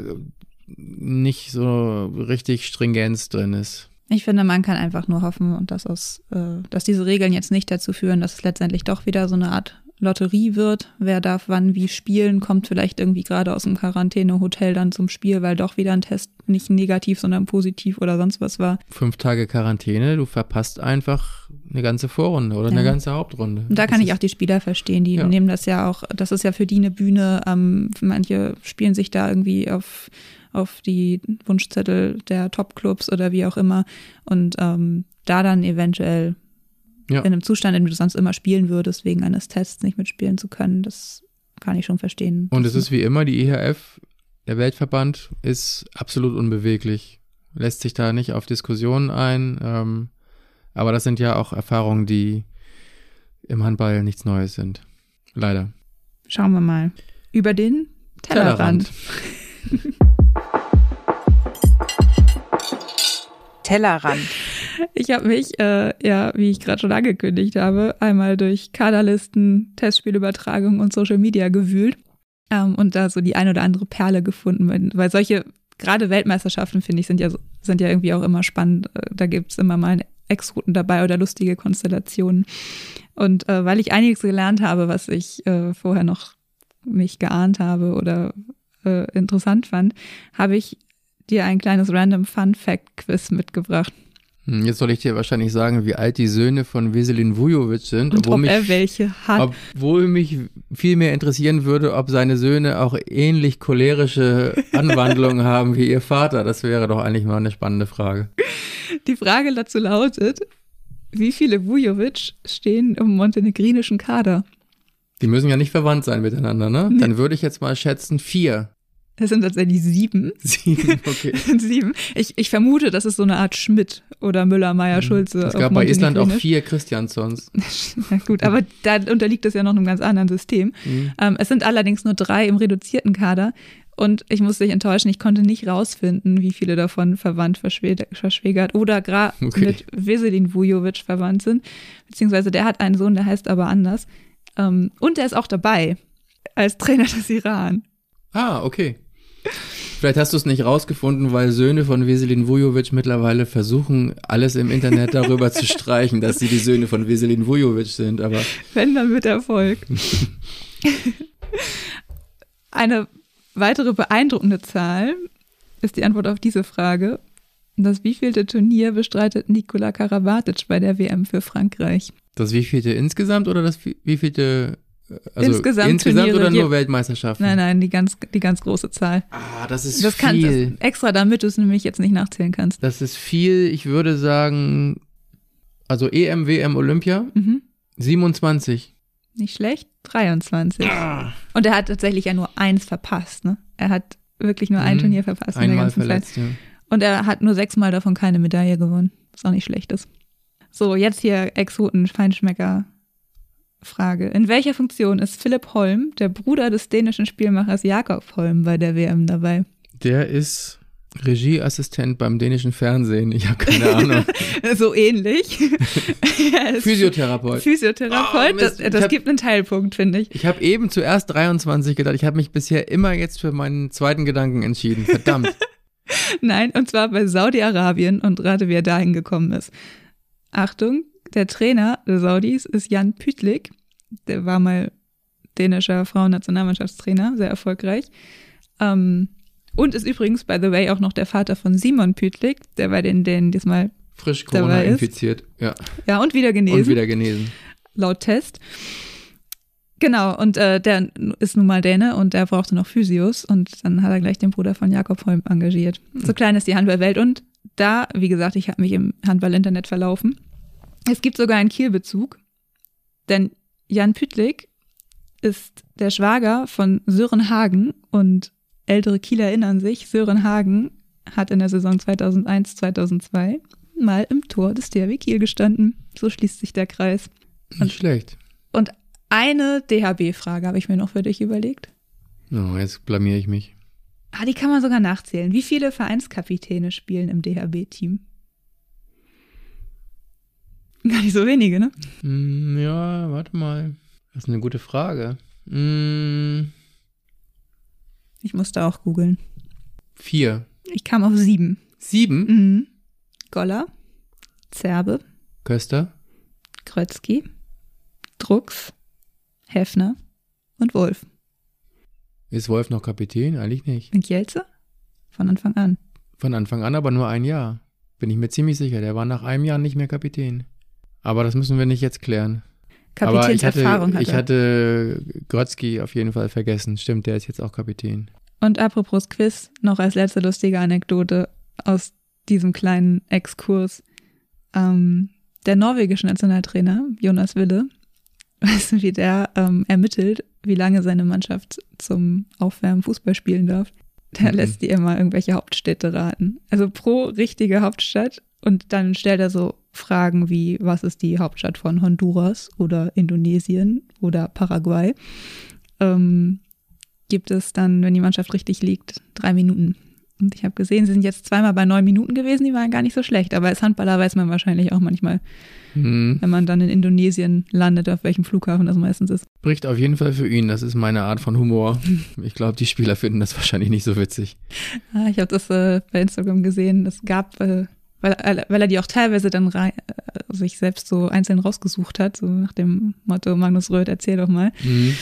nicht so richtig Stringenz drin ist. Ich finde, man kann einfach nur hoffen dass, aus, äh, dass diese Regeln jetzt nicht dazu führen, dass es letztendlich doch wieder so eine Art Lotterie wird. Wer darf wann wie spielen, kommt vielleicht irgendwie gerade aus dem Quarantänehotel dann zum Spiel, weil doch wieder ein Test nicht negativ, sondern positiv oder sonst was war. Fünf Tage Quarantäne, du verpasst einfach eine ganze Vorrunde oder ja. eine ganze Hauptrunde. Und da kann ich auch die Spieler verstehen, die ja. nehmen das ja auch, das ist ja für die eine Bühne. Ähm, manche spielen sich da irgendwie auf auf die Wunschzettel der Top-Clubs oder wie auch immer und ähm, da dann eventuell ja. in einem Zustand, in dem du sonst immer spielen würdest, wegen eines Tests nicht mitspielen zu können. Das kann ich schon verstehen. Und es ist wie immer, die IHF, der Weltverband, ist absolut unbeweglich. Lässt sich da nicht auf Diskussionen ein. Ähm, aber das sind ja auch Erfahrungen, die im Handball nichts Neues sind. Leider. Schauen wir mal. Über den Tellerrand. Tellerrand. *laughs* Tellerrand. Ich habe mich, äh, ja, wie ich gerade schon angekündigt habe, einmal durch Kaderlisten, Testspielübertragung und Social Media gewühlt ähm, und da so die ein oder andere Perle gefunden, weil solche gerade Weltmeisterschaften finde ich sind ja sind ja irgendwie auch immer spannend. Äh, da gibt's immer mal Ex-Routen dabei oder lustige Konstellationen. Und äh, weil ich einiges gelernt habe, was ich äh, vorher noch nicht geahnt habe oder äh, interessant fand, habe ich dir ein kleines Random Fun Fact Quiz mitgebracht. Hm, jetzt soll ich dir wahrscheinlich sagen, wie alt die Söhne von Veselin Vujovic sind. Und ob mich, er welche hat. Obwohl mich viel mehr interessieren würde, ob seine Söhne auch ähnlich cholerische Anwandlungen *laughs* haben wie ihr Vater. Das wäre doch eigentlich mal eine spannende Frage. Die Frage dazu lautet, wie viele Vujovic stehen im montenegrinischen Kader? Die müssen ja nicht verwandt sein miteinander, ne? Nee. Dann würde ich jetzt mal schätzen vier. Es sind tatsächlich sieben. Sieben, *laughs* okay. sieben. Ich, ich vermute, das ist so eine Art Schmidt oder Müller, Meyer, Schulze. Mhm. Es auf gab bei Island auch Montenegrinisch. vier Christiansons. *laughs* Ja, gut, aber da unterliegt es ja noch einem ganz anderen System. Mhm. Ähm, es sind allerdings nur drei im reduzierten Kader. Und ich muss dich enttäuschen, ich konnte nicht rausfinden, wie viele davon verwandt, verschwä- verschwägert oder gerade Okay. mit Veselin Vujovic verwandt sind. Beziehungsweise der hat einen Sohn, der heißt aber anders. Ähm, und der ist auch dabei als Trainer des Iran. Ah, okay. Vielleicht hast du es nicht rausgefunden, weil Söhne von Veselin Vujovic mittlerweile versuchen, alles im Internet darüber zu streichen, dass sie die Söhne von Veselin Vujovic sind. Aber Wenn dann mit Erfolg. Eine weitere beeindruckende Zahl ist die Antwort auf diese Frage. Das wievielte Turnier bestreitet Nikola Karabatic bei der WM für Frankreich? das wievielte insgesamt oder das wie- wievielte? Also Insgesamt insgesamt Turniere, oder nur Weltmeisterschaften? Nein, nein, die ganz, die ganz große Zahl. Ah, das ist Das kann viel. das, extra, damit du es nämlich jetzt nicht nachzählen kannst. Das ist viel. Ich würde sagen, also EM, WM, Olympia, Mhm. 27. Nicht schlecht. 23. Und er hat tatsächlich ja nur eins verpasst. Ne? Er hat wirklich nur ein Mhm. Turnier verpasst in der Einmal ganzen Zeit. verletzt, ja. Und er hat nur sechsmal davon keine Medaille gewonnen. Was auch nicht schlecht ist. So, jetzt hier Exoten, Feinschmecker. Frage. In welcher Funktion ist Philipp Holm, der Bruder des dänischen Spielmachers Jakob Holm, bei der WM dabei? Der ist Regieassistent beim dänischen Fernsehen. Ich habe keine Ahnung. *laughs* So ähnlich. *laughs* er Physiotherapeut. Physiotherapeut. Oh, das das hab- gibt einen Teilpunkt, finde ich. Ich habe eben zuerst 23 gedacht. Ich habe mich bisher immer jetzt für meinen zweiten Gedanken entschieden. Verdammt. *laughs* Nein, und zwar bei Saudi-Arabien und rate, wie er dahin gekommen ist. Achtung, der Trainer der Saudis ist Jan Pütlik. Der war mal dänischer Frauennationalmannschaftstrainer, sehr erfolgreich. Ähm, und ist übrigens, by the way, auch noch der Vater von Simon Pütlik, der bei den Dänen diesmal, Frisch Corona infiziert. Ja. ja, und wieder genesen, Und wieder genesen. laut Test. Genau, und äh, der ist nun mal Däne und der brauchte noch Physios und dann hat er gleich den Bruder von Jakob Holm engagiert. So klein ist die Handballwelt und da, wie gesagt, ich habe mich im Handball-Internet verlaufen. Es gibt sogar einen Kielbezug, denn Jan Pütlik ist der Schwager von Sören Hagen und ältere Kieler erinnern sich, Sören Hagen hat in der Saison 2001, 2002 mal im Tor des THW Kiel gestanden. So schließt sich der Kreis. Nicht schlecht. Und eine DHB-Frage habe ich mir noch für dich überlegt. Oh, jetzt blamier ich mich. Ah, die kann man sogar nachzählen. Wie viele Vereinskapitäne spielen im DHB-Team? *laughs* Gar nicht so wenige, ne? Hm, ja, warte mal. Das ist eine gute Frage. Hm, Ich musste auch googeln. vier. Ich kam auf sieben. Sieben? Mhm. Goller, Zerbe, Köster? Krötzky, Drucks, Hefner und Wolf. Ist Wolf noch Kapitän? Eigentlich nicht. Und Jelze? Von Anfang an. Von Anfang an aber nur ein Jahr. Bin ich mir ziemlich sicher. Der war nach einem Jahr nicht mehr Kapitän. Aber das müssen wir nicht jetzt klären. ich hatte, Kapitänserfahrung hat ich hatte Grotzky auf jeden Fall vergessen. Stimmt, der ist jetzt auch Kapitän. Und apropos Quiz, noch als letzte lustige Anekdote aus diesem kleinen Exkurs. Ähm, der norwegische Nationaltrainer, Jonas Wille, *laughs* weißt du, wie der ähm, ermittelt, wie lange seine Mannschaft zum Aufwärmen Fußball spielen darf? Der Mhm. lässt die immer irgendwelche Hauptstädte raten. Also pro richtige Hauptstadt. Und dann stellt er so Fragen wie, was ist die Hauptstadt von Honduras oder Indonesien oder Paraguay? Ähm, gibt es dann, wenn die Mannschaft richtig liegt, drei Minuten. Und ich habe gesehen, sie sind jetzt zweimal bei neun Minuten gewesen, die waren gar nicht so schlecht. Aber als Handballer weiß man wahrscheinlich auch manchmal, Hm. wenn man dann in Indonesien landet, auf welchem Flughafen das meistens ist. Spricht auf jeden Fall für ihn. Das ist meine Art von Humor. *laughs* Ich glaube, die Spieler finden das wahrscheinlich nicht so witzig. Ah, ich habe das äh, bei Instagram gesehen. Es gab, äh, weil, weil er die auch teilweise dann rei- äh, sich selbst so einzeln rausgesucht hat, so nach dem Motto Magnus Röth, erzähl doch mal. Hm.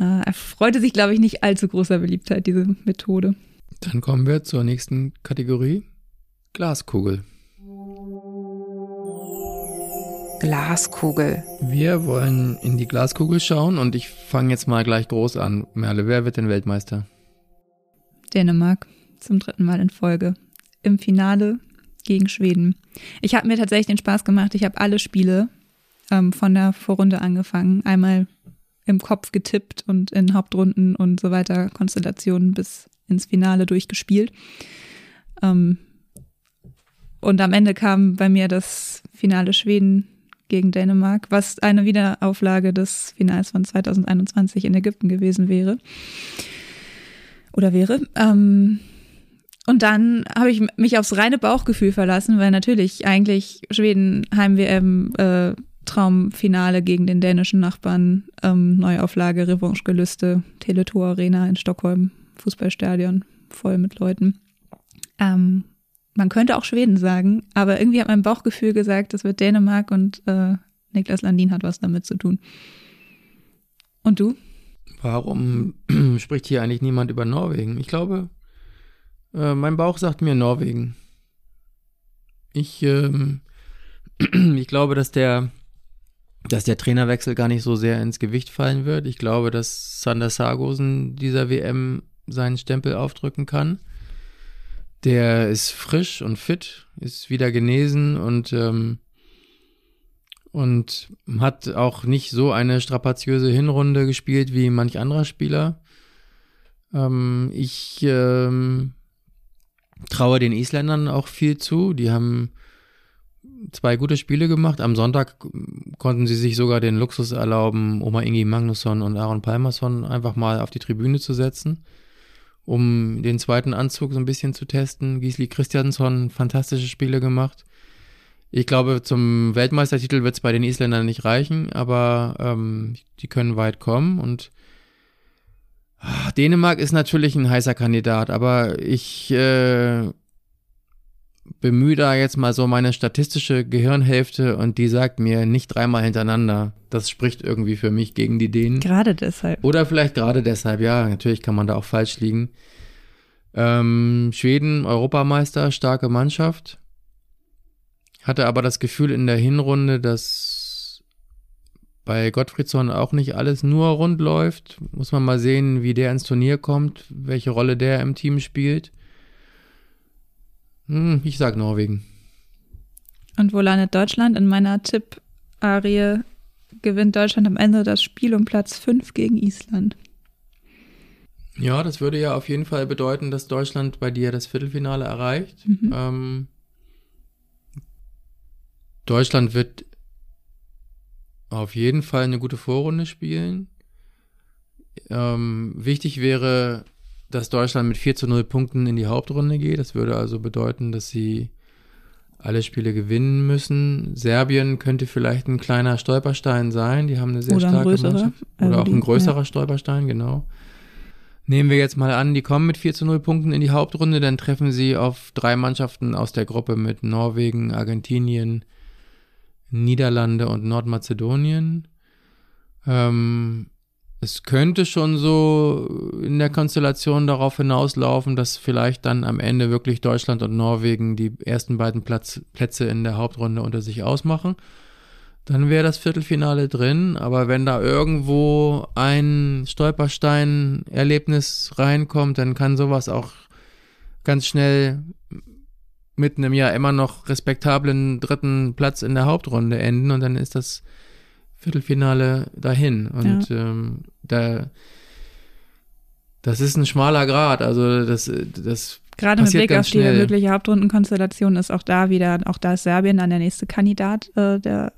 Äh, er freute sich, glaube ich, nicht allzu großer Beliebtheit, diese Methode. Dann kommen wir zur nächsten Kategorie. Glaskugel. Glaskugel. Wir wollen in die Glaskugel schauen und ich fange jetzt mal gleich groß an. Merle, wer wird denn Weltmeister? Dänemark zum dritten Mal in Folge. Im Finale gegen Schweden. Ich habe mir tatsächlich den Spaß gemacht. Ich habe alle Spiele ähm, von der Vorrunde angefangen. Einmal im Kopf getippt und in Hauptrunden und so weiter Konstellationen bis ins Finale durchgespielt. Ähm, und am Ende kam bei mir das Finale Schweden gegen Dänemark, was eine Wiederauflage des Finals von 2021 in Ägypten gewesen wäre. Oder wäre. Ähm, und dann habe ich mich aufs reine Bauchgefühl verlassen, weil natürlich eigentlich Schweden Heim-WM äh, Traumfinale gegen den dänischen Nachbarn, ähm, Neuauflage, Revanche-Gelüste, Teletor Arena in Stockholm, Fußballstadion, voll mit Leuten. Ähm, man könnte auch Schweden sagen, aber irgendwie hat mein Bauchgefühl gesagt, das wird Dänemark und äh, Niklas Landin hat was damit zu tun. Und du? Warum *clears throat* spricht hier eigentlich niemand über Norwegen? Ich glaube, äh, mein Bauch sagt mir Norwegen. Ich, ähm, *clears throat* ich glaube, dass der dass der Trainerwechsel gar nicht so sehr ins Gewicht fallen wird. Ich glaube, dass Sander Sargosen dieser WM seinen Stempel aufdrücken kann. Der ist frisch und fit, ist wieder genesen und, ähm, und hat auch nicht so eine strapaziöse Hinrunde gespielt wie manch anderer Spieler. Ähm, ich ähm, traue den Isländern auch viel zu. Die haben zwei gute Spiele gemacht. Am Sonntag konnten sie sich sogar den Luxus erlauben, Oma Ingi Magnusson und Aaron Palmerson einfach mal auf die Tribüne zu setzen, um den zweiten Anzug so ein bisschen zu testen. Gisli Christiansson fantastische Spiele gemacht. Ich glaube, zum Weltmeistertitel wird es bei den Isländern nicht reichen, aber ähm, die können weit kommen und Dänemark ist natürlich ein heißer Kandidat, aber ich äh, bemühe da jetzt mal so meine statistische Gehirnhälfte und die sagt mir nicht dreimal hintereinander. Das spricht irgendwie für mich gegen die Dänen. Gerade deshalb. Oder vielleicht gerade deshalb, ja, natürlich kann man da auch falsch liegen. Ähm, Schweden, Europameister, starke Mannschaft. Hatte aber das Gefühl in der Hinrunde, dass bei Gottfriedsson auch nicht alles nur rund läuft. Muss man mal sehen, wie der ins Turnier kommt, welche Rolle der im Team spielt. Hm, ich sag Norwegen. Und wo landet Deutschland? In meiner Tipp-Arie gewinnt Deutschland am Ende das Spiel um Platz 5 gegen Island. Ja, das würde ja auf jeden Fall bedeuten, dass Deutschland bei dir das Viertelfinale erreicht. Mhm. Ähm, Deutschland wird auf jeden Fall eine gute Vorrunde spielen. Ähm, wichtig wäre, dass Deutschland mit 4 zu 0 Punkten in die Hauptrunde geht. Das würde also bedeuten, dass sie alle Spiele gewinnen müssen. Serbien könnte vielleicht ein kleiner Stolperstein sein. Die haben eine sehr Oder starke Mannschaft. Oder also auch die, ein größerer ja. Stolperstein, genau. Nehmen wir jetzt mal an, die kommen mit 4 zu 0 Punkten in die Hauptrunde, dann treffen sie auf drei Mannschaften aus der Gruppe mit Norwegen, Argentinien, Niederlande und Nordmazedonien. Ähm, es könnte schon so in der Konstellation darauf hinauslaufen, dass vielleicht dann am Ende wirklich Deutschland und Norwegen die ersten beiden Platz, Plätze in der Hauptrunde unter sich ausmachen. Dann wäre das Viertelfinale drin, aber wenn da irgendwo ein Stolperstein-Erlebnis reinkommt, dann kann sowas auch ganz schnell mit einem ja immer noch respektablen dritten Platz in der Hauptrunde enden und dann ist das Viertelfinale dahin. Und ja. ähm, da das ist ein schmaler Grad. Also das, das Gerade mit Blick auf die schnell. mögliche Hauptrundenkonstellation ist auch da wieder, auch da ist Serbien dann der nächste Kandidat, äh, der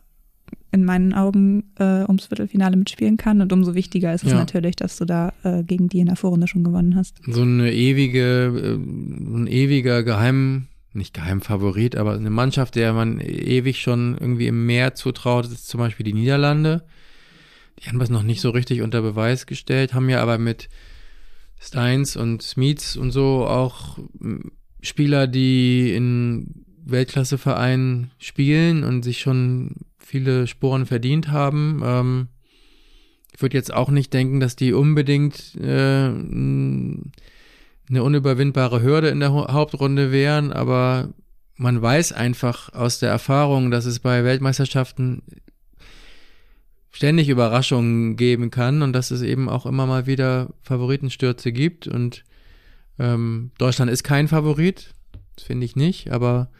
in meinen Augen äh, ums Viertelfinale mitspielen kann. Und umso wichtiger ist es ja. natürlich, dass du da äh, gegen die in der Vorrunde schon gewonnen hast. So eine ewige, äh, ein ewiger Geheim, nicht Geheimfavorit, aber eine Mannschaft, der man ewig schon irgendwie im Meer zutraut, ist zum Beispiel die Niederlande. Die haben das noch nicht so richtig unter Beweis gestellt, haben ja aber mit Steins und Smiths und so auch Spieler, die in Weltklassevereinen spielen und sich schon viele Sporen verdient haben. Ähm, ich würde jetzt auch nicht denken, dass die unbedingt äh, eine unüberwindbare Hürde in der Hauptrunde wären, aber man weiß einfach aus der Erfahrung, dass es bei Weltmeisterschaften ständig Überraschungen geben kann und dass es eben auch immer mal wieder Favoritenstürze gibt. Und ähm, Deutschland ist kein Favorit, das finde ich nicht, aber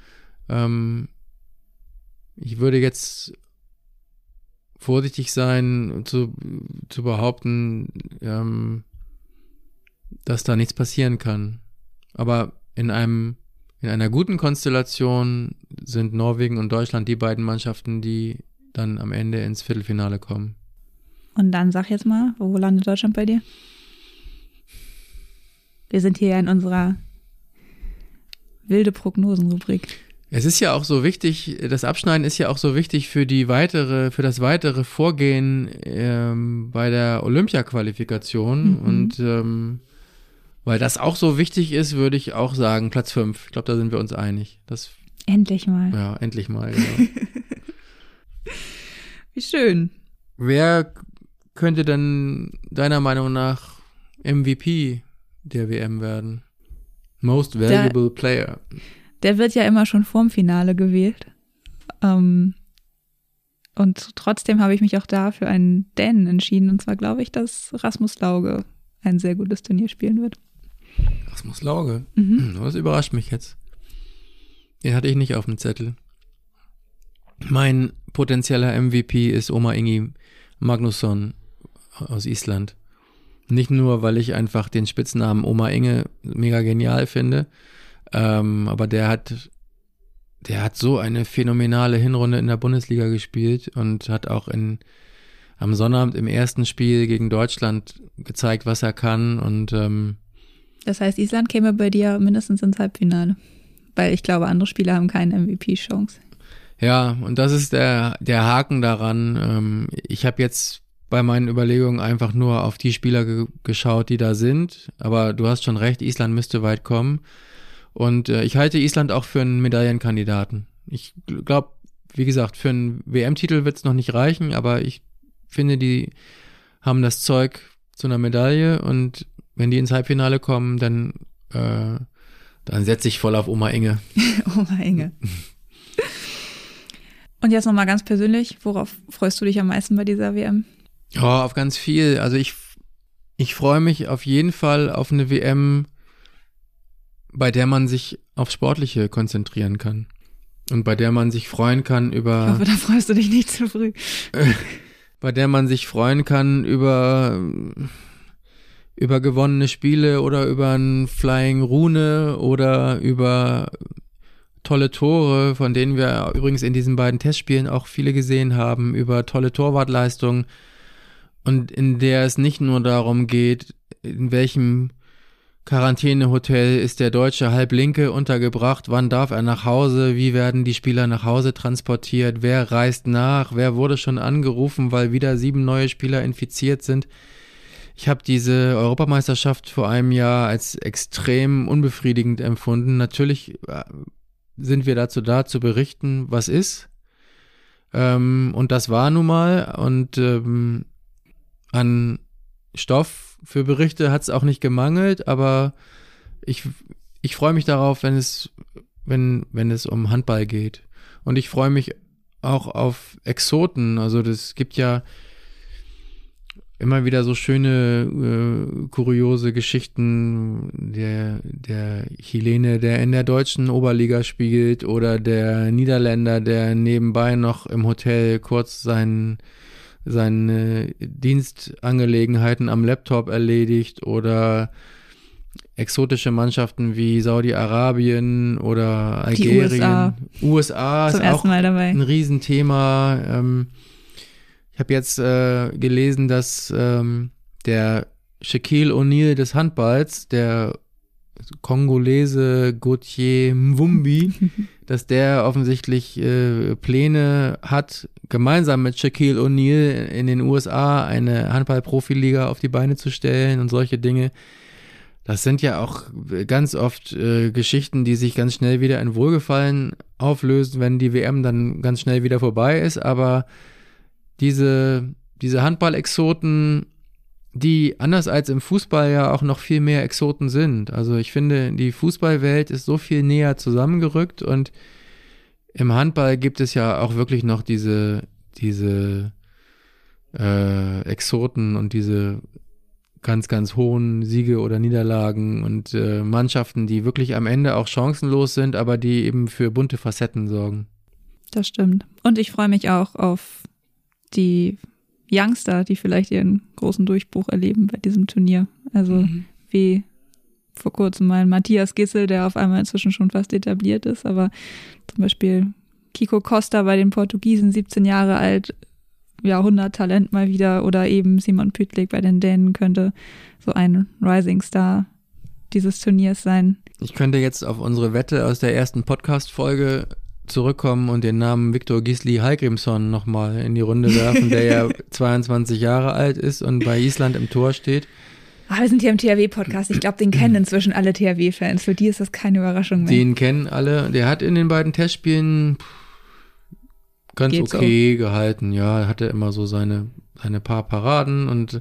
ähm, ich würde jetzt vorsichtig sein zu, zu behaupten, ähm, dass da nichts passieren kann. Aber in einem in einer guten Konstellation sind Norwegen und Deutschland die beiden Mannschaften, die dann am Ende ins Viertelfinale kommen. Und dann sag jetzt mal, wo landet Deutschland bei dir? Wir sind hier in unserer wilde Prognosenrubrik. Es ist ja auch so wichtig, das Abschneiden ist ja auch so wichtig für die weitere, für das weitere Vorgehen ähm, bei der Olympia-Qualifikation. Mhm. Und ähm, weil das auch so wichtig ist, würde ich auch sagen, Platz 5. Ich glaube, da sind wir uns einig. Das, Endlich mal. ja, endlich mal. Genau. *laughs* Wie schön. Wer könnte denn deiner Meinung nach MVP der WM werden? Most Valuable Player. Der wird ja immer schon vorm Finale gewählt. Ähm, und trotzdem habe ich mich auch da für einen Dänen entschieden. Und zwar glaube ich, dass Rasmus Lauge ein sehr gutes Turnier spielen wird. Rasmus Lauge. Mhm. Das überrascht mich jetzt. Den hatte ich nicht auf dem Zettel. Mein potenzieller MVP ist Oma Ingi Magnusson aus Island. Nicht nur, weil ich einfach den Spitznamen Oma Inge mega genial finde, ähm, aber der hat, der hat so eine phänomenale Hinrunde in der Bundesliga gespielt und hat auch in, am Sonnabend im ersten Spiel gegen Deutschland gezeigt, was er kann und ähm, Das heißt, Island käme bei dir mindestens ins Halbfinale. Weil ich glaube, andere Spieler haben keine MVP-Chance. Ja, und das ist der, der Haken daran. Ähm, ich habe jetzt bei meinen Überlegungen einfach nur auf die Spieler ge geschaut, die da sind. Aber du hast schon recht, Island müsste weit kommen. Und äh, ich halte Island auch für einen Medaillenkandidaten. Ich glaube, wie gesagt, für einen WM-Titel wird es noch nicht reichen, aber ich finde, die haben das Zeug zu einer Medaille und wenn die ins Halbfinale kommen, dann, äh, dann setze ich voll auf Oma Inge. *laughs* Oma Inge. Und jetzt nochmal ganz persönlich, worauf freust du dich am meisten bei dieser WM? Oh, auf ganz viel. Also ich, ich freue mich auf jeden Fall auf eine WM, bei der man sich auf Sportliche konzentrieren kann. Und bei der man sich freuen kann Ich über, hoffe, da freust du dich nicht zu früh. *laughs* bei der man sich freuen kann über, über gewonnene Spiele oder über ein Flying Rune oder über tolle Tore, von denen wir übrigens in diesen beiden Testspielen auch viele gesehen haben, über tolle Torwartleistungen und in der es nicht nur darum geht, in welchem Quarantänehotel ist der Deutsche Halblinke untergebracht, wann darf er nach Hause, wie werden die Spieler nach Hause transportiert, wer reist nach, wer wurde schon angerufen, weil wieder sieben neue Spieler infiziert sind. Ich habe diese Europameisterschaft vor einem Jahr als extrem unbefriedigend empfunden. Natürlich äh, sind wir dazu da, zu berichten, was ist. Ähm, und das war nun mal. Und ähm, an Stoff für Berichte hat es auch nicht gemangelt, aber ich, ich freue mich darauf, wenn es, wenn, wenn es um Handball geht. Und ich freue mich auch auf Exoten. Also das gibt ja immer wieder so schöne, äh, kuriose Geschichten. Der, der Chilene, der in der deutschen Oberliga spielt, oder der Niederländer, der nebenbei noch im Hotel kurz seinen seine Dienstangelegenheiten am Laptop erledigt oder exotische Mannschaften wie Saudi-Arabien oder Die Algerien. USA. USA Zum ist auch ersten Mal dabei. ein Riesenthema. Ähm, habe jetzt äh, gelesen, dass ähm, der Shaquille O'Neal des Handballs, der Kongolese Gauthier Mwumbi, *laughs* dass der offensichtlich äh, Pläne hat, gemeinsam mit Shaquille O'Neal in den USA eine Handball-Profiliga auf die Beine zu stellen und solche Dinge. Das sind ja auch ganz oft äh, Geschichten, die sich ganz schnell wieder in Wohlgefallen auflösen, wenn die WM dann ganz schnell wieder vorbei ist. Aber diese, diese Handball-Exoten, die anders als im Fußball ja auch noch viel mehr Exoten sind. Also ich finde, die Fußballwelt ist so viel näher zusammengerückt und im Handball gibt es ja auch wirklich noch diese, diese äh, Exoten und diese ganz, ganz hohen Siege oder Niederlagen und äh, Mannschaften, die wirklich am Ende auch chancenlos sind, aber die eben für bunte Facetten sorgen. Das stimmt. Und ich freue mich auch auf die Youngster, die vielleicht ihren großen Durchbruch erleben bei diesem Turnier. Also wie vor kurzem mal einen Matthias Gissel, der auf einmal inzwischen schon fast etabliert ist, aber zum Beispiel Kiko Costa bei den Portugiesen, 17 Jahre alt, Jahrhundert-Talent mal wieder oder eben Simon Pütlik bei den Dänen könnte so ein Rising Star dieses Turniers sein. Ich könnte jetzt auf unsere Wette aus der ersten Podcast-Folge zurückkommen und den Namen Viktor Gisli Hallgrimsson nochmal in die Runde werfen, der ja *laughs* 22 Jahre alt ist und bei Island im Tor steht. Ah, wir sind hier im THW-Podcast. Ich glaube, den kennen *clears throat* inzwischen alle THW-Fans. Für die ist das keine Überraschung mehr. Den kennen alle. Der hat in den beiden Testspielen ganz Geht okay gehalten. Ja, er hatte immer so seine, seine paar Paraden und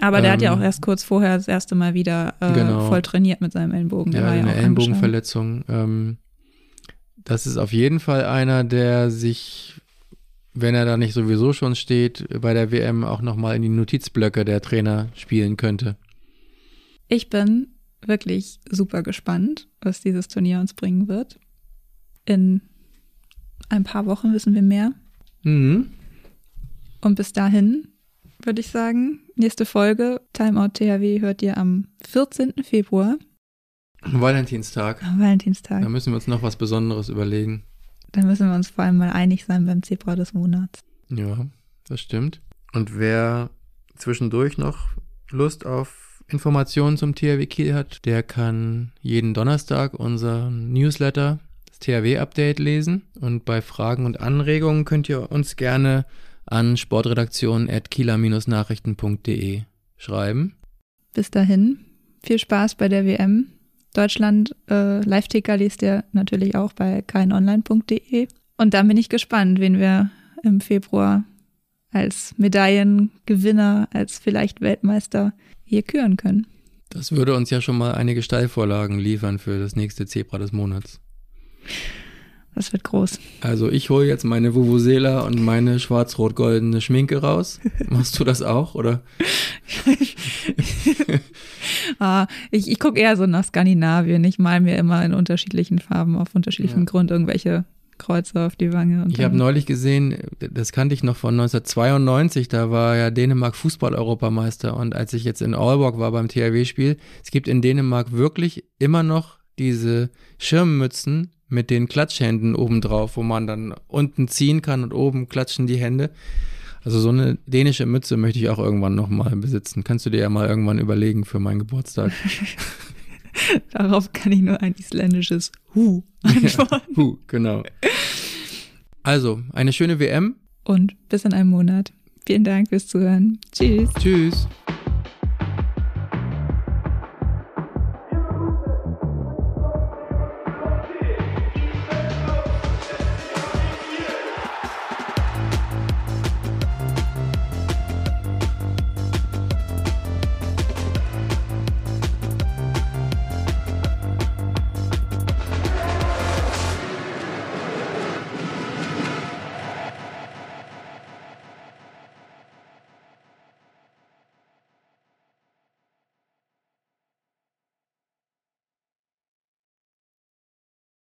Aber der hat ja ähm, auch erst kurz vorher das erste Mal wieder äh, Genau. voll trainiert mit seinem Ellenbogen. Der ja, war ja eine. Ellenbogenverletzung. Ähm, das ist auf jeden Fall einer, der sich, wenn er da nicht sowieso schon steht, bei der WM auch nochmal in die Notizblöcke der Trainer spielen könnte. Ich bin wirklich super gespannt, was dieses Turnier uns bringen wird. In ein paar Wochen wissen wir mehr. Mhm. Und bis dahin würde ich sagen, nächste Folge Timeout THW hört ihr am 14. Februar, Valentinstag. am Valentinstag. Da müssen wir uns noch was Besonderes überlegen. Da müssen wir uns vor allem mal einig sein beim Zebra des Monats. Ja, das stimmt. Und wer zwischendurch noch Lust auf Informationen zum THW Kiel hat, der kann jeden Donnerstag unser Newsletter, das THW-Update lesen. Und bei Fragen und Anregungen könnt ihr uns gerne an sportredaktion.kieler-nachrichten.de schreiben. Bis dahin, viel Spaß bei der WM. Deutschland äh, Live-Ticker liest ihr natürlich auch bei keinonline.de. Und dann bin ich gespannt, wen wir im Februar als Medaillengewinner, als vielleicht Weltmeister hier küren können. Das würde uns ja schon mal einige Steilvorlagen liefern für das nächste Zebra des Monats. Das wird groß. Also ich hole jetzt meine Vuvuzela und meine schwarz-rot-goldene Schminke raus. Machst du das auch, oder? *laughs* ah, ich ich gucke eher so nach Skandinavien. Ich mal mir immer in unterschiedlichen Farben auf unterschiedlichem Ja. Grund irgendwelche Kreuze auf die Wange. Und Ich habe neulich gesehen, das kannte ich noch von 1992, da war ja Dänemark Fußball-Europameister und als ich jetzt in Aalborg war beim THW-Spiel, es gibt in Dänemark wirklich immer noch diese Schirmmützen mit den Klatschhänden obendrauf, wo man dann unten ziehen kann und oben klatschen die Hände. Also so eine dänische Mütze möchte ich auch irgendwann nochmal besitzen. Kannst du dir ja mal irgendwann überlegen für meinen Geburtstag. *laughs* Darauf kann ich nur ein isländisches Hu antworten. *laughs* Huh, genau. Also, eine schöne WM. Und bis in einem Monat. Vielen Dank fürs Zuhören. Tschüss. Tschüss.